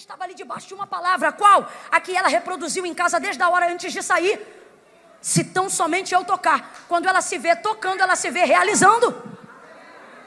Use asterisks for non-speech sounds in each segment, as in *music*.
estava ali debaixo de uma palavra, qual? A que ela reproduziu em casa desde a hora antes de sair. Se tão somente eu tocar, quando ela se vê tocando, ela se vê realizando.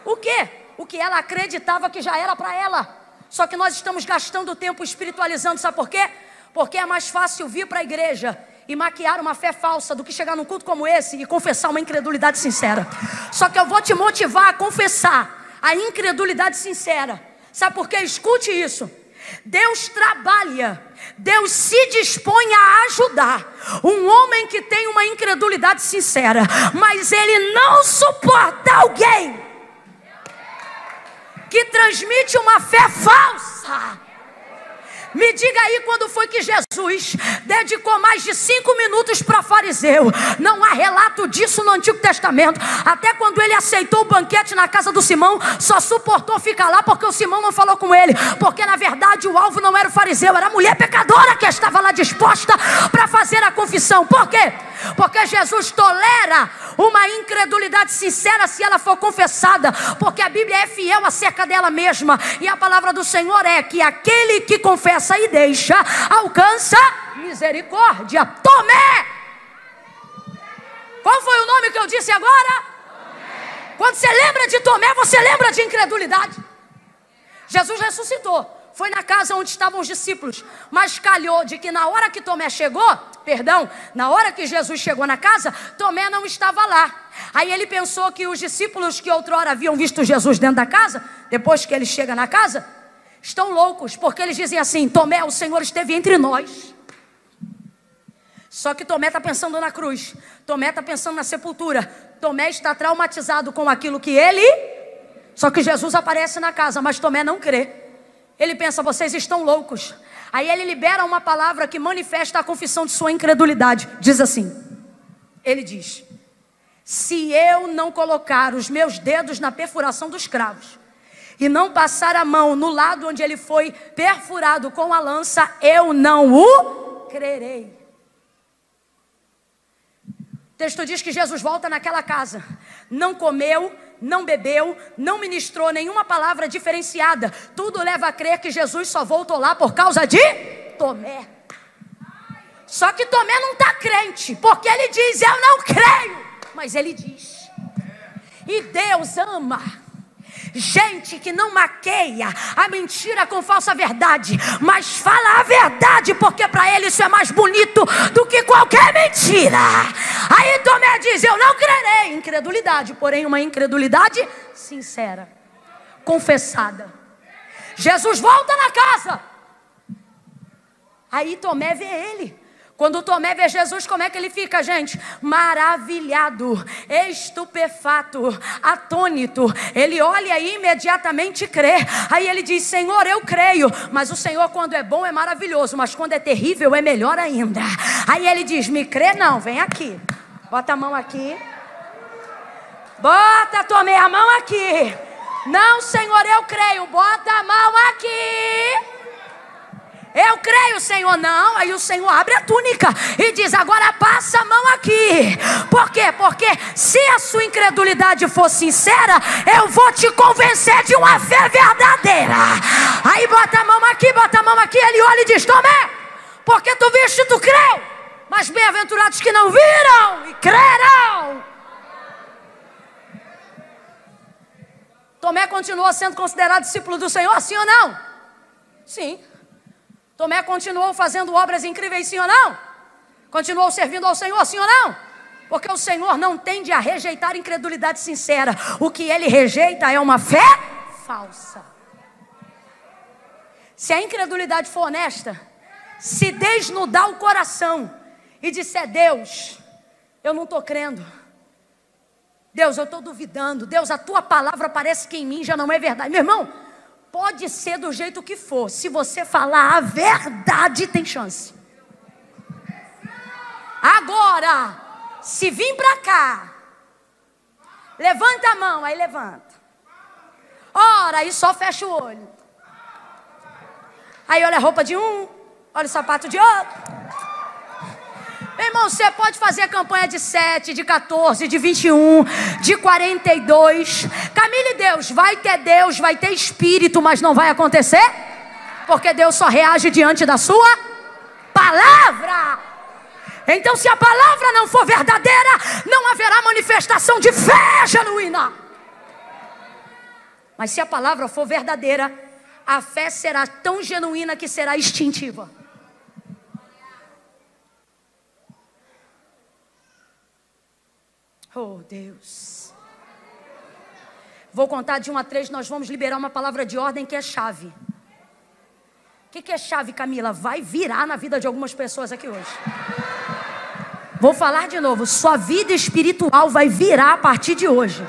O quê? O que ela acreditava que já era para ela. Só que nós estamos gastando tempo espiritualizando, sabe por quê? Porque é mais fácil vir para a igreja e maquiar uma fé falsa do que chegar num culto como esse e confessar uma incredulidade sincera. Só que eu vou te motivar a confessar a incredulidade sincera. Sabe por quê? Escute isso. Deus trabalha, Deus se dispõe a ajudar um homem que tem uma incredulidade sincera, mas ele não suporta alguém que transmite uma fé falsa. Me diga aí quando foi que Jesus dedicou mais de cinco minutos para fariseu. Não há relato disso no Antigo Testamento. Até quando ele aceitou o banquete na casa do Simão, só suportou ficar lá porque o Simão não falou com ele. Porque na verdade o alvo não era o fariseu, era a mulher pecadora que estava lá disposta para fazer a confissão. Por quê? Porque Jesus tolera uma incredulidade sincera se ela for confessada, porque a Bíblia é fiel acerca dela mesma, e a palavra do Senhor é que aquele que confessa e deixa alcança misericórdia. Tomé! Qual foi o nome que eu disse agora? Quando você lembra de Tomé, você lembra de incredulidade. Jesus ressuscitou foi na casa onde estavam os discípulos, mas calhou de que na hora que Tomé chegou, perdão, na hora que Jesus chegou na casa, Tomé não estava lá. Aí ele pensou que os discípulos que outrora haviam visto Jesus dentro da casa, depois que ele chega na casa, estão loucos, porque eles dizem assim: Tomé, o Senhor esteve entre nós. Só que Tomé está pensando na cruz, Tomé está pensando na sepultura, Tomé está traumatizado com aquilo que ele. Só que Jesus aparece na casa, mas Tomé não crê. Ele pensa, vocês estão loucos. Aí ele libera uma palavra que manifesta a confissão de sua incredulidade. Diz assim: Ele diz: Se eu não colocar os meus dedos na perfuração dos cravos e não passar a mão no lado onde ele foi perfurado com a lança, eu não o crerei. O texto diz que Jesus volta naquela casa, não comeu, não bebeu, não ministrou nenhuma palavra diferenciada. Tudo leva a crer que Jesus só voltou lá por causa de Tomé. Só que Tomé não está crente, porque ele diz: Eu não creio. Mas ele diz. E Deus ama gente que não maqueia a mentira com falsa verdade, mas fala a verdade, porque para ele isso é mais bonito do que qualquer mentira. Aí Tomé diz: Eu não crerei. Incredulidade, porém, uma incredulidade sincera, confessada. Jesus volta na casa. Aí Tomé vê ele. Quando Tomé vê Jesus, como é que ele fica, gente? Maravilhado, estupefato, atônito. Ele olha e imediatamente crê. Aí ele diz: Senhor, eu creio. Mas o Senhor, quando é bom, é maravilhoso. Mas quando é terrível, é melhor ainda. Aí ele diz: Me crê, não, vem aqui. Bota a mão aqui. Bota, Tomé, a mão aqui. Não, Senhor, eu creio. Bota a mão aqui. Eu creio, Senhor, não. Aí o Senhor abre a túnica e diz: agora passa a mão aqui. Por quê? Porque se a sua incredulidade for sincera, eu vou te convencer de uma fé verdadeira. Aí bota a mão aqui, bota a mão aqui. Ele olha e diz: Tomé, porque tu viste e tu creu. Mas bem-aventurados que não viram e crerão. Tomé continuou sendo considerado discípulo do Senhor, sim ou não? Sim. Tomé continuou fazendo obras incríveis, sim ou não? Continuou servindo ao Senhor, sim ou não? Porque o Senhor não tende a rejeitar incredulidade sincera. O que ele rejeita é uma fé falsa. Se a incredulidade for honesta, se desnudar o coração e disser: Deus, eu não estou crendo. Deus, eu estou duvidando. Deus, a tua palavra parece que em mim já não é verdade. Meu irmão, Pode ser do jeito que for. Se você falar a verdade, tem chance. Agora, se vir para cá, levanta a mão, aí levanta. Ora, aí só fecha o olho. Aí olha a roupa de um, olha o sapato de outro. Irmão, você pode fazer campanha de 7, de 14, de 21, de 42. Camille Deus, vai ter Deus, vai ter espírito, mas não vai acontecer Porque Deus só reage diante da sua palavra. Então, se a palavra não for verdadeira, não haverá manifestação de fé genuína. Mas se a palavra for verdadeira, a fé será tão genuína que será instintiva. Oh, Deus. Vou contar de um a três, nós vamos liberar uma palavra de ordem que é chave. O que, que é chave, Camila? Vai virar na vida de algumas pessoas aqui hoje. Vou falar de novo. Sua vida espiritual vai virar a partir de hoje.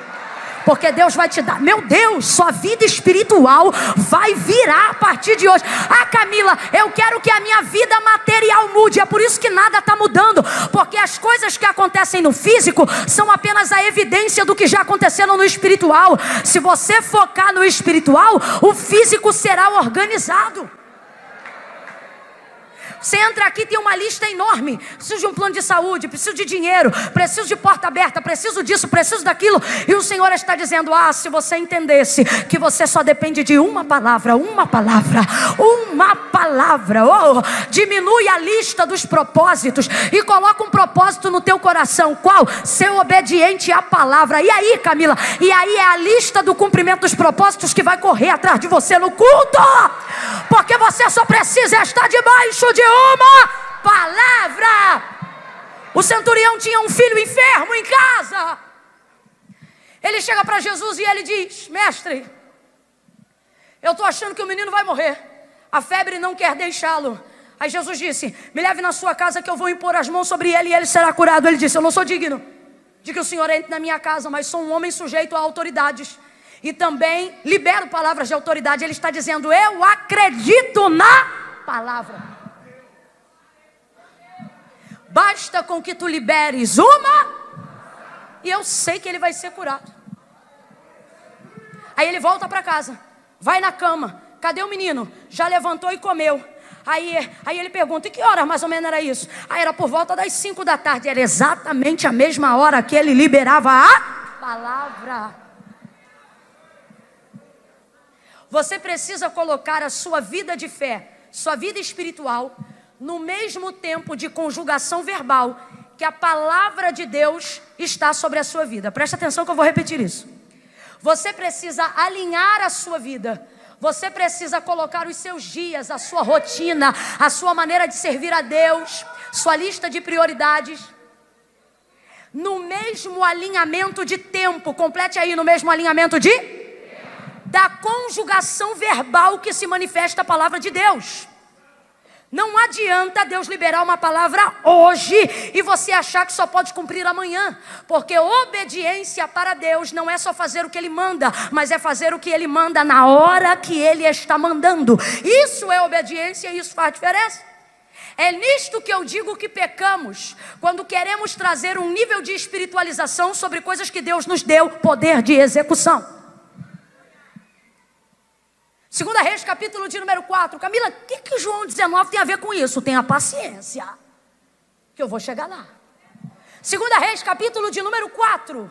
Porque Deus vai te dar. Meu Deus, sua vida espiritual vai virar a partir de hoje. Ah, Camila, eu quero que a minha vida material mude. É por isso que nada está mudando. Porque as coisas que acontecem no físico são apenas a evidência do que já aconteceram no espiritual. Se você focar no espiritual, o físico será organizado. Você entra aqui, tem uma lista enorme. Preciso de um plano de saúde, preciso de dinheiro, preciso de porta aberta, preciso disso, preciso daquilo. E o Senhor está dizendo: Ah, se você entendesse que você só depende de uma palavra, uma palavra, uma palavra. Oh, diminui a lista dos propósitos e coloca um propósito no teu coração. Qual? Ser obediente à palavra. E aí, Camila? E aí é a lista do cumprimento dos propósitos que vai correr atrás de você no culto. Porque você só precisa estar debaixo de uma palavra. O centurião tinha um filho enfermo em casa. Ele chega para Jesus e ele diz: Mestre, eu estou achando que o menino vai morrer. A febre não quer deixá-lo. Aí Jesus disse: Me leve na sua casa que eu vou impor as mãos sobre ele e ele será curado. Ele disse: Eu não sou digno de que o Senhor entre na minha casa, mas sou um homem sujeito a autoridades. E também libero palavras de autoridade. Ele está dizendo: Eu acredito na palavra. Basta com que tu liberes uma, e eu sei que ele vai ser curado. Aí ele volta para casa, vai na cama. Cadê o menino? Já levantou e comeu. Aí, aí ele pergunta: e que hora mais ou menos era isso? Aí era por volta das 5 da tarde. Era exatamente a mesma hora que ele liberava a palavra. Você precisa colocar a sua vida de fé, sua vida espiritual, no mesmo tempo de conjugação verbal que a palavra de Deus está sobre a sua vida. Presta atenção que eu vou repetir isso. Você precisa alinhar a sua vida. Você precisa colocar os seus dias, a sua rotina, a sua maneira de servir a Deus, sua lista de prioridades no mesmo alinhamento de tempo. Complete aí no mesmo alinhamento de da conjugação verbal que se manifesta a palavra de Deus. Não adianta Deus liberar uma palavra hoje e você achar que só pode cumprir amanhã, porque obediência para Deus não é só fazer o que Ele manda, mas é fazer o que Ele manda na hora que Ele está mandando. Isso é obediência e isso faz diferença. É nisto que eu digo que pecamos, quando queremos trazer um nível de espiritualização sobre coisas que Deus nos deu poder de execução. Segunda Reis, capítulo de número 4. Camila, o que, que João 19 tem a ver com isso? Tenha paciência, que eu vou chegar lá. Segunda Reis, capítulo de número 4.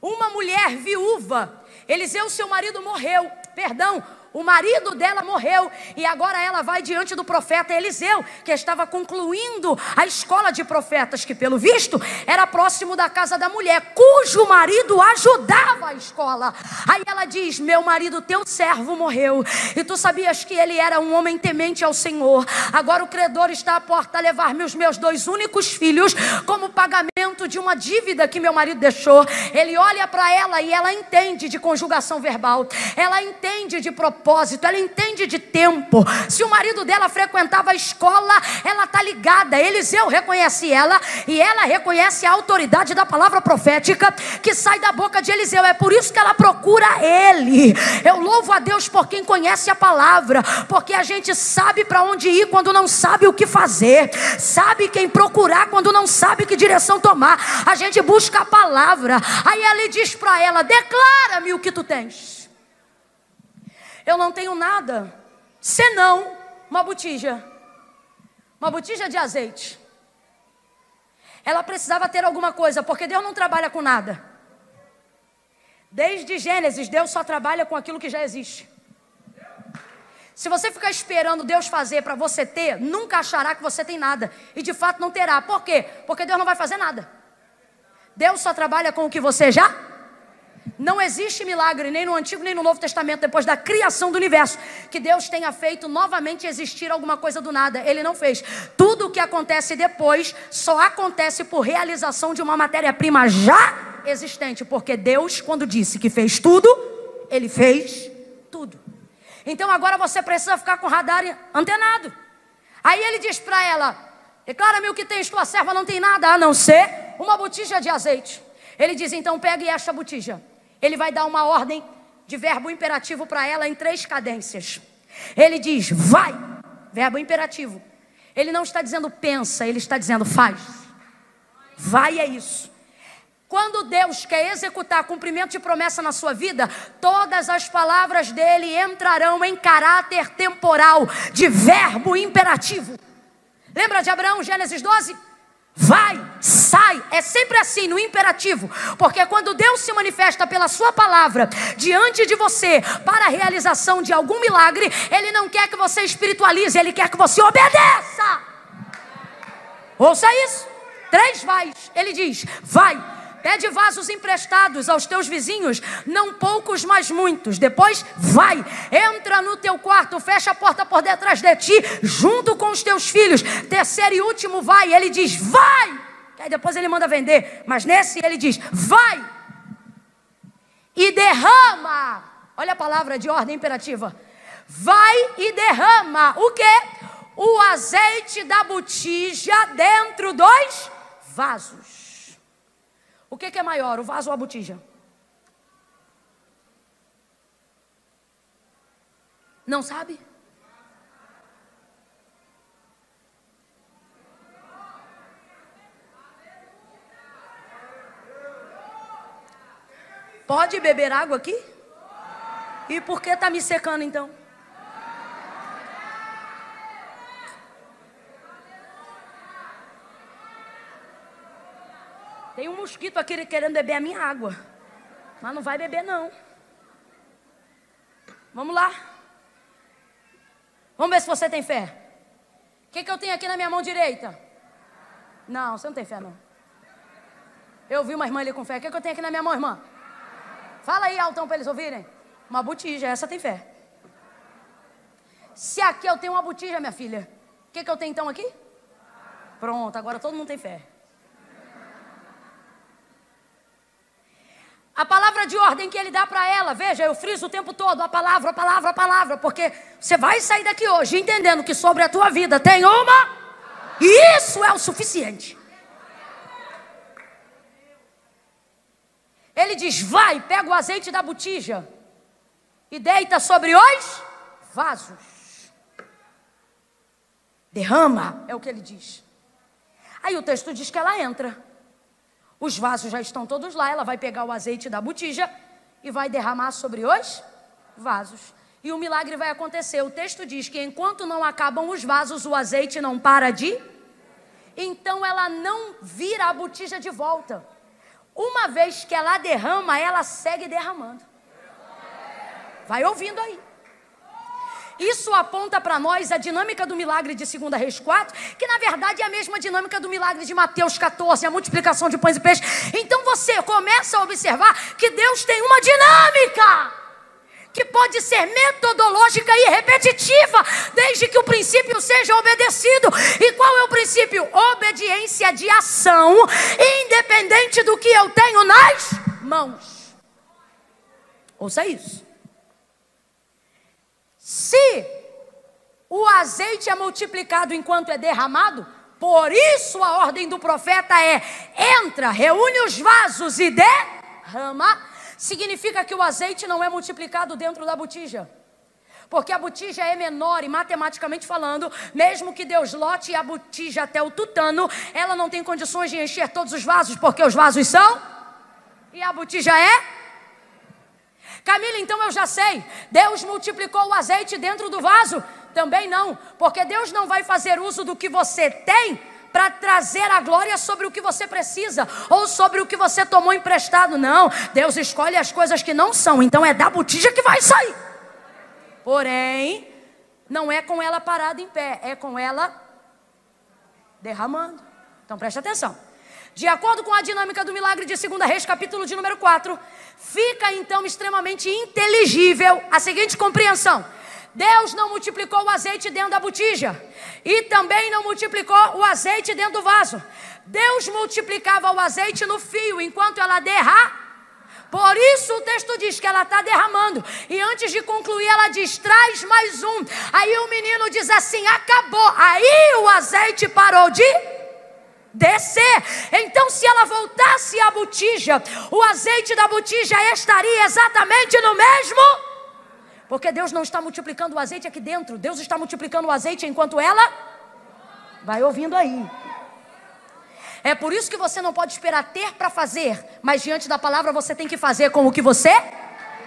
Uma mulher viúva, Eliseu, seu marido, morreu. Perdão, o marido dela morreu e agora ela vai diante do profeta Eliseu, que estava concluindo a escola de profetas, que pelo visto era próximo da casa da mulher, cujo marido ajudava a escola. Aí ela diz: Meu marido, teu servo morreu, e tu sabias que ele era um homem temente ao Senhor. Agora o credor está à porta a levar-me os meus dois únicos filhos como pagamento de uma dívida que meu marido deixou. Ele olha para ela e ela entende de conjugação verbal, ela entende de propósito propósito, ela entende de tempo. Se o marido dela frequentava a escola, ela está ligada. Eliseu reconhece ela e ela reconhece a autoridade da palavra profética que sai da boca de Eliseu. É por isso que ela procura ele. Eu louvo a Deus por quem conhece a palavra, porque a gente sabe para onde ir quando não sabe o que fazer, sabe quem procurar quando não sabe que direção tomar. A gente busca a palavra. Aí ele diz para ela: Declara-me o que tu tens. Eu não tenho nada, senão uma botija. Uma botija de azeite. Ela precisava ter alguma coisa, porque Deus não trabalha com nada. Desde Gênesis, Deus só trabalha com aquilo que já existe. Se você ficar esperando Deus fazer para você ter, nunca achará que você tem nada. E de fato não terá. Por quê? Porque Deus não vai fazer nada. Deus só trabalha com o que você já. Não existe milagre nem no Antigo nem no Novo Testamento, depois da criação do universo, que Deus tenha feito novamente existir alguma coisa do nada. Ele não fez. Tudo o que acontece depois só acontece por realização de uma matéria-prima já existente. Porque Deus, quando disse que fez tudo, Ele fez tudo. Então agora você precisa ficar com o radar antenado. Aí ele diz para ela: Declara-me o que tens, tua serva não tem nada a não ser uma botija de azeite. Ele diz: Então pegue esta botija. Ele vai dar uma ordem de verbo imperativo para ela em três cadências. Ele diz: Vai, verbo imperativo. Ele não está dizendo pensa, ele está dizendo faz. Vai é isso. Quando Deus quer executar cumprimento de promessa na sua vida, todas as palavras dele entrarão em caráter temporal, de verbo imperativo. Lembra de Abraão, Gênesis 12? Vai, sai, é sempre assim no imperativo, porque quando Deus se manifesta pela Sua palavra diante de você para a realização de algum milagre, Ele não quer que você espiritualize, Ele quer que você obedeça. Ouça isso: três vais, Ele diz: vai, Pede vasos emprestados aos teus vizinhos, não poucos, mas muitos. Depois vai, entra no teu quarto, fecha a porta por detrás de ti, junto com os teus filhos. Terceiro e último vai, ele diz: vai. Aí depois ele manda vender, mas nesse ele diz: vai e derrama. Olha a palavra de ordem imperativa. Vai e derrama o que? O azeite da botija dentro dos vasos. O que, que é maior, o vaso ou a botija? Não sabe? Pode beber água aqui? E por que está me secando então? Tem um mosquito aqui querendo beber a minha água. Mas não vai beber, não. Vamos lá. Vamos ver se você tem fé. O que, que eu tenho aqui na minha mão direita? Não, você não tem fé, não. Eu vi uma irmã ali com fé. O que, que eu tenho aqui na minha mão, irmã? Fala aí, altão, para eles ouvirem. Uma botija, essa tem fé. Se aqui eu tenho uma botija, minha filha, o que, que eu tenho então aqui? Pronto, agora todo mundo tem fé. A palavra de ordem que ele dá para ela, veja, eu friso o tempo todo a palavra, a palavra, a palavra, porque você vai sair daqui hoje entendendo que sobre a tua vida tem uma, e isso é o suficiente. Ele diz: vai, pega o azeite da botija e deita sobre os vasos. Derrama, é o que ele diz. Aí o texto diz que ela entra. Os vasos já estão todos lá. Ela vai pegar o azeite da botija e vai derramar sobre os vasos. E o milagre vai acontecer. O texto diz que enquanto não acabam os vasos, o azeite não para de. Então ela não vira a botija de volta. Uma vez que ela derrama, ela segue derramando. Vai ouvindo aí. Isso aponta para nós a dinâmica do milagre de 2 Reis 4, que na verdade é a mesma dinâmica do milagre de Mateus 14, a multiplicação de pães e peixes. Então você começa a observar que Deus tem uma dinâmica que pode ser metodológica e repetitiva, desde que o princípio seja obedecido. E qual é o princípio? Obediência de ação, independente do que eu tenho nas mãos. Ouça isso. Se o azeite é multiplicado enquanto é derramado, por isso a ordem do profeta é: entra, reúne os vasos e derrama. Significa que o azeite não é multiplicado dentro da botija. Porque a botija é menor e matematicamente falando, mesmo que Deus lote a botija até o tutano, ela não tem condições de encher todos os vasos, porque os vasos são e a botija é Camila, então eu já sei. Deus multiplicou o azeite dentro do vaso? Também não, porque Deus não vai fazer uso do que você tem para trazer a glória sobre o que você precisa ou sobre o que você tomou emprestado. Não, Deus escolhe as coisas que não são, então é da botija que vai sair. Porém, não é com ela parada em pé, é com ela derramando. Então preste atenção. De acordo com a dinâmica do milagre de 2 Reis, capítulo de número 4, fica então extremamente inteligível a seguinte compreensão: Deus não multiplicou o azeite dentro da botija e também não multiplicou o azeite dentro do vaso. Deus multiplicava o azeite no fio enquanto ela derra. Por isso o texto diz que ela está derramando. E antes de concluir, ela diz: traz mais um. Aí o menino diz assim: acabou. Aí o azeite parou de descer. Então, se ela voltasse à botija, o azeite da botija estaria exatamente no mesmo. Porque Deus não está multiplicando o azeite aqui dentro, Deus está multiplicando o azeite enquanto ela vai ouvindo aí. É por isso que você não pode esperar ter para fazer, mas diante da palavra você tem que fazer com o que você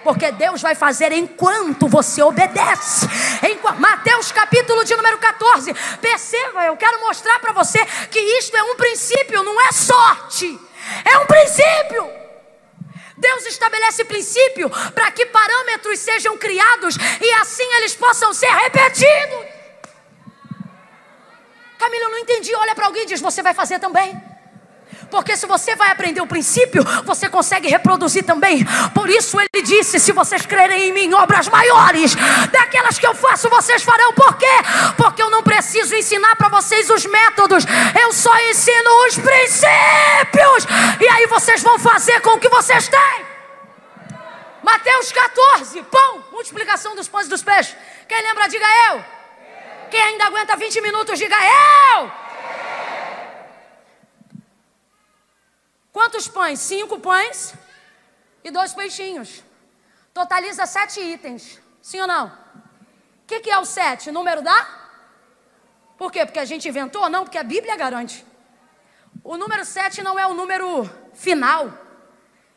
porque Deus vai fazer enquanto você obedece. Em Mateus capítulo de número 14. Perceba, eu quero mostrar para você que isto é um princípio, não é sorte. É um princípio. Deus estabelece princípio para que parâmetros sejam criados e assim eles possam ser repetidos. Camila, eu não entendi. Olha para alguém e diz: Você vai fazer também. Porque se você vai aprender o princípio, você consegue reproduzir também. Por isso ele disse: se vocês crerem em mim, obras maiores, daquelas que eu faço, vocês farão. Por quê? Porque eu não preciso ensinar para vocês os métodos, eu só ensino os princípios. E aí vocês vão fazer com o que vocês têm. Mateus 14, pão, multiplicação dos pães e dos peixes. Quem lembra, diga eu. Quem ainda aguenta 20 minutos, diga eu. Quantos pães? Cinco pães e dois peixinhos. Totaliza sete itens. Sim ou não? O que, que é o sete? Número da? Por quê? Porque a gente inventou? Não, porque a Bíblia garante. O número sete não é o número final.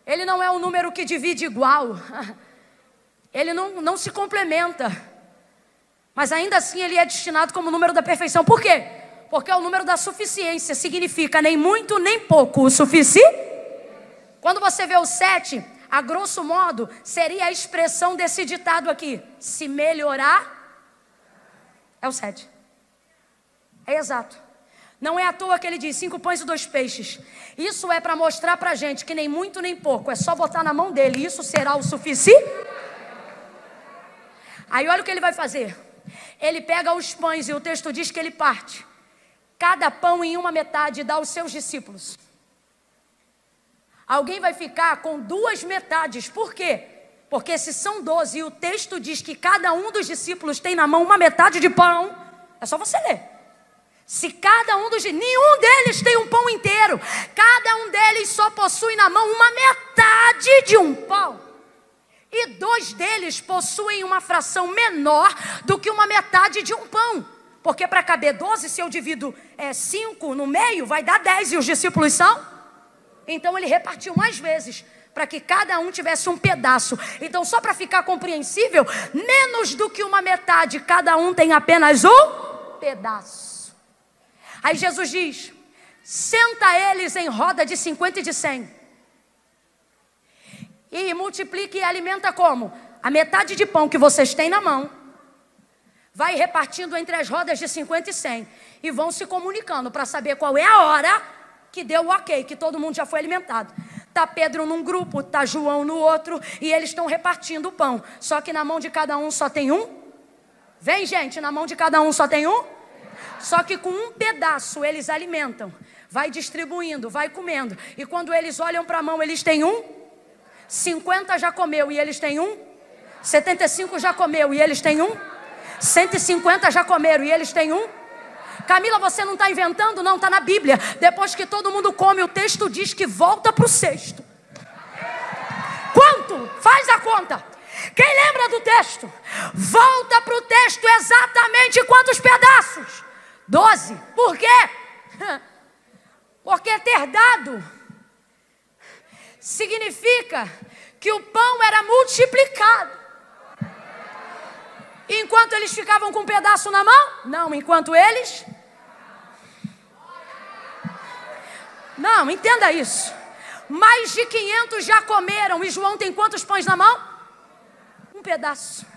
Ele não é o número que divide igual. *laughs* Ele não, não se complementa. Mas ainda assim ele é destinado como número da perfeição. Por quê? Porque é o número da suficiência. Significa nem muito nem pouco. O suficiente. Quando você vê o sete, a grosso modo, seria a expressão desse ditado aqui: se melhorar, é o sete. É exato. Não é à toa que ele diz cinco pães e dois peixes. Isso é para mostrar para gente que nem muito nem pouco, é só botar na mão dele. Isso será o suficiente. Aí olha o que ele vai fazer. Ele pega os pães e o texto diz que ele parte cada pão em uma metade e dá aos seus discípulos. Alguém vai ficar com duas metades. Por quê? Porque se são doze e o texto diz que cada um dos discípulos tem na mão uma metade de pão, é só você ler. Se cada um dos nenhum deles tem um pão inteiro, cada um deles só possui na mão uma metade de um pão. E dois deles possuem uma fração menor do que uma metade de um pão. Porque para caber 12, se eu divido 5 é, no meio, vai dar 10 e os discípulos são? Então ele repartiu mais vezes para que cada um tivesse um pedaço. Então, só para ficar compreensível, menos do que uma metade, cada um tem apenas um pedaço. Aí Jesus diz: senta eles em roda de 50 e de 100. E multiplique e alimenta como? A metade de pão que vocês têm na mão vai repartindo entre as rodas de 50 e 100 e vão se comunicando para saber qual é a hora que deu o ok, que todo mundo já foi alimentado. Tá Pedro num grupo, tá João no outro e eles estão repartindo o pão. Só que na mão de cada um só tem um. Vem, gente, na mão de cada um só tem um. Só que com um pedaço eles alimentam. Vai distribuindo, vai comendo. E quando eles olham para a mão, eles têm um. 50 já comeu e eles têm um. 75 já comeu e eles têm um. 150 já comeram e eles têm um. Camila, você não está inventando, não, está na Bíblia. Depois que todo mundo come, o texto diz que volta para o cesto. Quanto? Faz a conta. Quem lembra do texto? Volta para o texto exatamente quantos pedaços? Doze. Por quê? *laughs* Porque ter dado significa que o pão era multiplicado. Enquanto eles ficavam com um pedaço na mão? Não, enquanto eles. Não, entenda isso. Mais de 500 já comeram. E João tem quantos pães na mão? Um pedaço.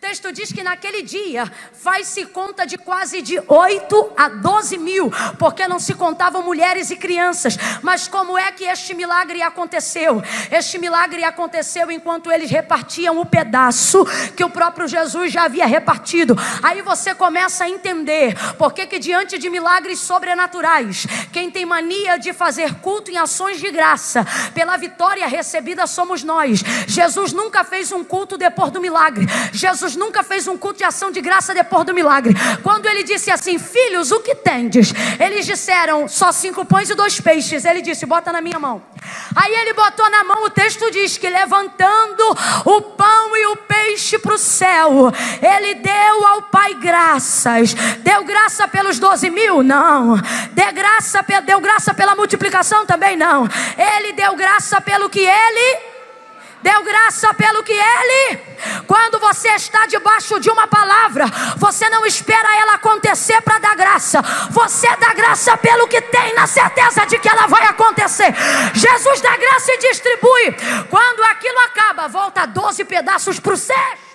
Texto diz que naquele dia faz-se conta de quase de 8 a 12 mil, porque não se contavam mulheres e crianças. Mas como é que este milagre aconteceu? Este milagre aconteceu enquanto eles repartiam o pedaço que o próprio Jesus já havia repartido. Aí você começa a entender por que, diante de milagres sobrenaturais, quem tem mania de fazer culto em ações de graça, pela vitória recebida somos nós. Jesus nunca fez um culto depois do milagre. Jesus Jesus nunca fez um culto de ação de graça depois do milagre. Quando ele disse assim: Filhos, o que tendes? Eles disseram: Só cinco pães e dois peixes. Ele disse: Bota na minha mão. Aí ele botou na mão, o texto diz que levantando o pão e o peixe para o céu, ele deu ao Pai graças. Deu graça pelos doze mil? Não. Deu graça, deu graça pela multiplicação? Também não. Ele deu graça pelo que ele Deu graça pelo que ele. Quando você está debaixo de uma palavra, você não espera ela acontecer para dar graça. Você dá graça pelo que tem, na certeza de que ela vai acontecer. Jesus dá graça e distribui. Quando aquilo acaba, volta 12 pedaços para o céu.